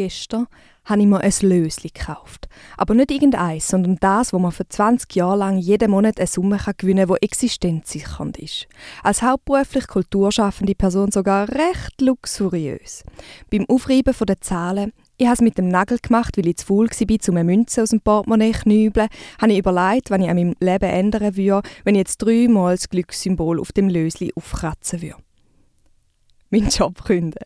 gestern habe ich mir ein Lösli gekauft. Aber nicht irgendeins, sondern das, wo man für 20 Jahre lang jeden Monat eine Summe gewinnen kann, die existenzsichernd ist. Als hauptberuflich kulturschaffende Person sogar recht luxuriös. Beim Aufreiben der Zahlen ich habe es mit dem Nagel gemacht, weil ich zu faul war, um eine Münze aus dem Portemonnaie zu knübeln. Habe ich überlegt, was ich an meinem Leben ändern würde, wenn ich jetzt dreimal das Glückssymbol auf dem Lösli aufkratzen würde. Mein Job künden.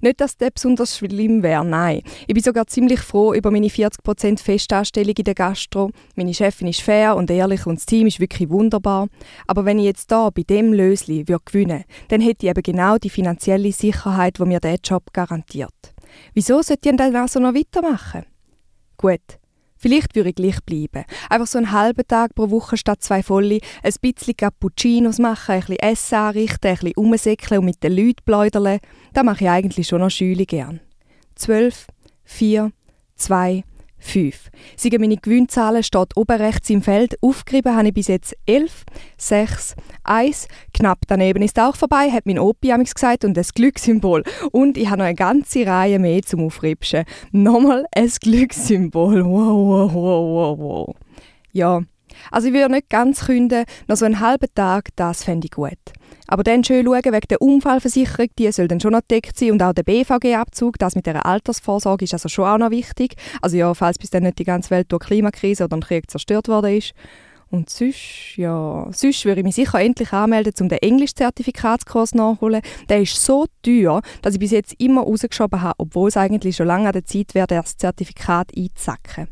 Nicht, dass das besonders schlimm wäre, nein. Ich bin sogar ziemlich froh über meine 40% Festanstellung in der Gastro. Meine Chefin ist fair und ehrlich und das Team ist wirklich wunderbar. Aber wenn ich jetzt da bei dem Lösli würde gewinnen dann hätte ich eben genau die finanzielle Sicherheit, die mir dieser Job garantiert. Wieso sollte ich dann also noch weitermachen? Gut, Vielleicht würde ich gleich bleiben. Einfach so einen halben Tag pro Woche statt zwei volle, ein bisschen Cappuccinos machen, ein bisschen Essen anrichten, ein bisschen umsäckeln und mit den Leuten pläudern. Das mache ich eigentlich schon noch schüli gern. Zwölf, vier, zwei, 5. Sagen meine Gewinnzahlen steht oben rechts im Feld. Aufgeschrieben habe ich bis jetzt 11, 6, 1. Knapp daneben ist auch vorbei, hat mein Opi gesagt und das Glückssymbol. Und ich habe noch eine ganze Reihe mehr zum Aufripschen. Nochmal ein Glückssymbol. Wow, wow, wow, wow, wow. Ja, also ich würde nicht ganz künden, noch so einen halben Tag, das fände ich gut. Aber dann schön schauen, wegen der Unfallversicherung, die soll dann schon noch gedeckt sein und auch der BVG-Abzug, das mit der Altersvorsorge ist also schon auch noch wichtig. Also ja, falls bis dann nicht die ganze Welt durch Klimakrise oder einen Krieg zerstört worden ist. Und sonst, ja, sonst würde ich mich sicher endlich anmelden, um den Englisch-Zertifikatskurs nachzuholen. Der ist so teuer, dass ich bis jetzt immer rausgeschoben habe, obwohl es eigentlich schon lange an der Zeit wäre, das Zertifikat einzusacken.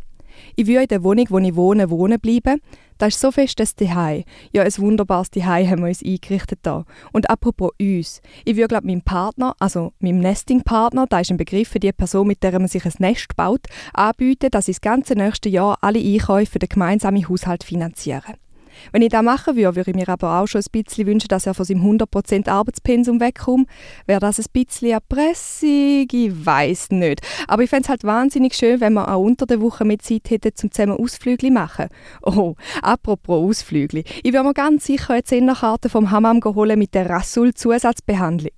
Ich will in der Wohnung, wo ich wohne, wohnen bleiben. Das ist so fest das Zuhause. Ja, ein wunderbares Zuhause haben wir uns eingerichtet da. Und apropos uns. Ich würde, glaube meinem Partner, also meinem Nesting-Partner, da ist ein Begriff für die Person, mit der man sich ein Nest baut, anbieten, dass ich das ganze nächste Jahr alle Einkäufe für den gemeinsamen Haushalt finanziere. Wenn ich das machen würde, würde ich mir aber auch schon ein bisschen wünschen, dass er von seinem 100% Arbeitspensum wegkommt. Wäre das ein bisschen Erpressung? Ich weiß nicht. Aber ich fände es halt wahnsinnig schön, wenn wir auch unter der Woche mit Zeit hätten, um zusammen Ausflüge machen. Oh, apropos Ausflüge. Ich würde mir ganz sicher eine Zehnerkarte vom Hammam holen mit der Rasul-Zusatzbehandlung.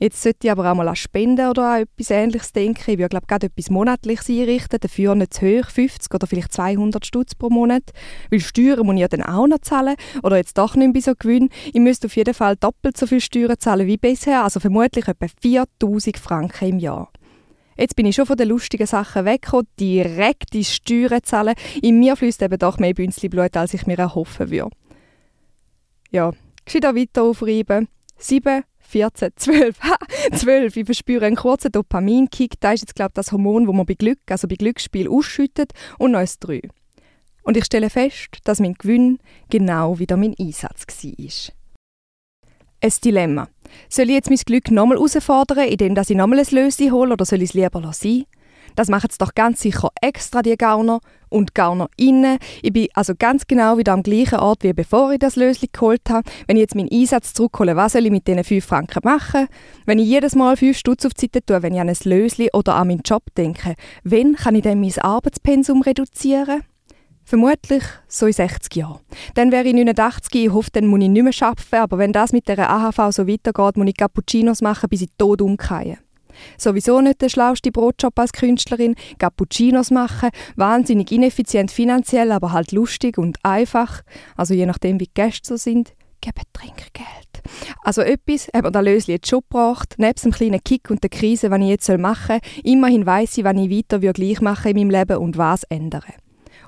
Jetzt sollte ich aber auch mal an Spenden oder an etwas Ähnliches denken. Ich würde, glaube gerade etwas Monatliches einrichten, dafür nicht zu hoch, 50 oder vielleicht 200 Stutz pro Monat. Weil Steuern muss ich ja dann auch noch zahlen oder jetzt doch nicht mehr so gewinnen. Ich müsste auf jeden Fall doppelt so viel Steuern zahlen wie bisher, also vermutlich etwa 4000 Franken im Jahr. Jetzt bin ich schon von den lustigen Sachen weggekommen, direkt die Steuern zahlen. In mir fließt eben doch mehr Bünzli-Blut, als ich mir erhoffen würde. Ja, gescheiter weiter aufreiben. 7 14, 12, ha, 12. Ich verspüre einen kurzen Dopaminkick. Das ist jetzt, glaube ich, das Hormon, das man bei Glück, also bei Glücksspiel ausschüttet und noch ein 3. Und ich stelle fest, dass mein Gewinn genau wieder mein Einsatz war. Ein Dilemma. Soll ich jetzt mein Glück nochmal herausfordern, indem ich nochmal ein Lösi hole, oder soll ich es lieber lassen? Das machen es doch ganz sicher extra, die Gauner und Gauner innen. Ich bin also ganz genau wieder am gleichen Ort, wie bevor ich das Lösli geholt habe. Wenn ich jetzt meinen Einsatz zurückhole, was soll ich mit diesen 5 Franken machen? Wenn ich jedes Mal 5 Stutz auf die Seite tue, wenn ich an ein Lösli oder an meinen Job denke, wann kann ich dann mein Arbeitspensum reduzieren? Vermutlich so in 60 Jahren. Dann wäre ich 89, ich hoffe, dann muss ich nicht mehr arbeiten, aber wenn das mit der AHV so weitergeht, muss ich Cappuccinos machen, bis ich tot umkehre. Sowieso nicht der schlauste Brotjob als Künstlerin, Cappuccinos machen, wahnsinnig ineffizient finanziell, aber halt lustig und einfach. Also je nachdem, wie die Gäste so sind, geben Trinkgeld. Also etwas hat mir der Lösli jetzt schon gebracht, nebst dem kleinen Kick und der Krise, was ich jetzt machen soll. Immerhin weiss ich, was ich weiter gleich machen in meinem Leben und was ändern.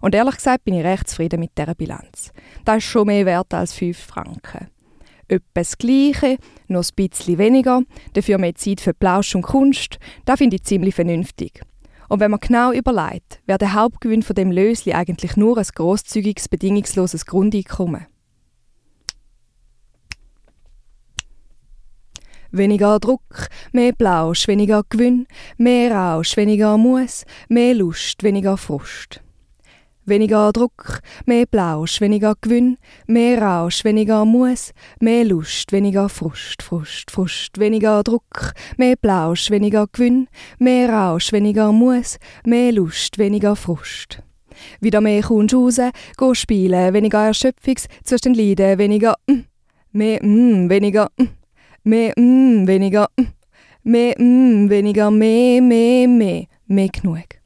Und ehrlich gesagt bin ich recht zufrieden mit dieser Bilanz. Das ist schon mehr wert als 5 Franken etwa das Gleiche, noch ein bisschen weniger, dafür mehr Zeit für Plausch und Kunst, das finde ich ziemlich vernünftig. Und wenn man genau überlegt, wäre der Hauptgewinn von dem Lösli eigentlich nur ein großzügiges, bedingungsloses Grundeinkommen. Weniger Druck, mehr Plausch, weniger Gewinn, mehr Rausch, weniger Muss, mehr Lust, weniger Frust. Weniger Druck, mehr Plausch, weniger Gewinn, mehr Rausch, weniger Muss, mehr Lust, weniger Frust, Frust, Frust, weniger Druck, mehr Plausch, weniger Gewinn, mehr Rausch, weniger Muss, mehr Lust, weniger Frust. Wieder mehr kommst raus, geh spielen, weniger Erschöpfungs zwischen den Leiden, weniger mm, mehr mm, weniger mm, mehr mm, weniger mm, Mehr, mm, weniger, mehr, mehr, mehr. Mehr genug.